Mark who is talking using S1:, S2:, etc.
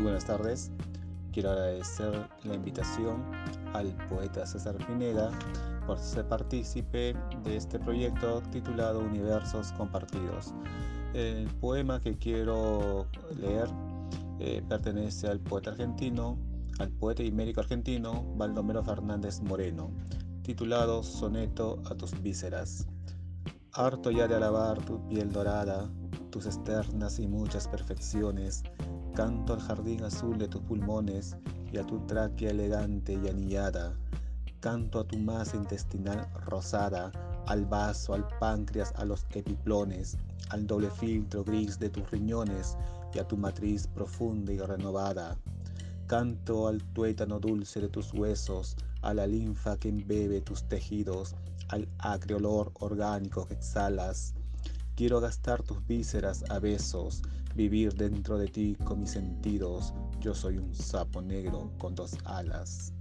S1: buenas tardes. Quiero agradecer la invitación al poeta César Pineda por ser partícipe de este proyecto titulado Universos Compartidos. El poema que quiero leer eh, pertenece al poeta argentino, al poeta y médico argentino Baldomero Fernández Moreno, titulado Soneto a tus vísceras. Harto ya de alabar tu piel dorada, tus externas y muchas perfecciones, canto al jardín azul de tus pulmones y a tu tráquea elegante y anillada, canto a tu masa intestinal rosada, al vaso, al páncreas, a los epiplones, al doble filtro gris de tus riñones y a tu matriz profunda y renovada. Canto al tuétano dulce de tus huesos, a la linfa que embebe tus tejidos, al acre olor orgánico que exhalas. Quiero gastar tus vísceras a besos, vivir dentro de ti con mis sentidos. Yo soy un sapo negro con dos alas.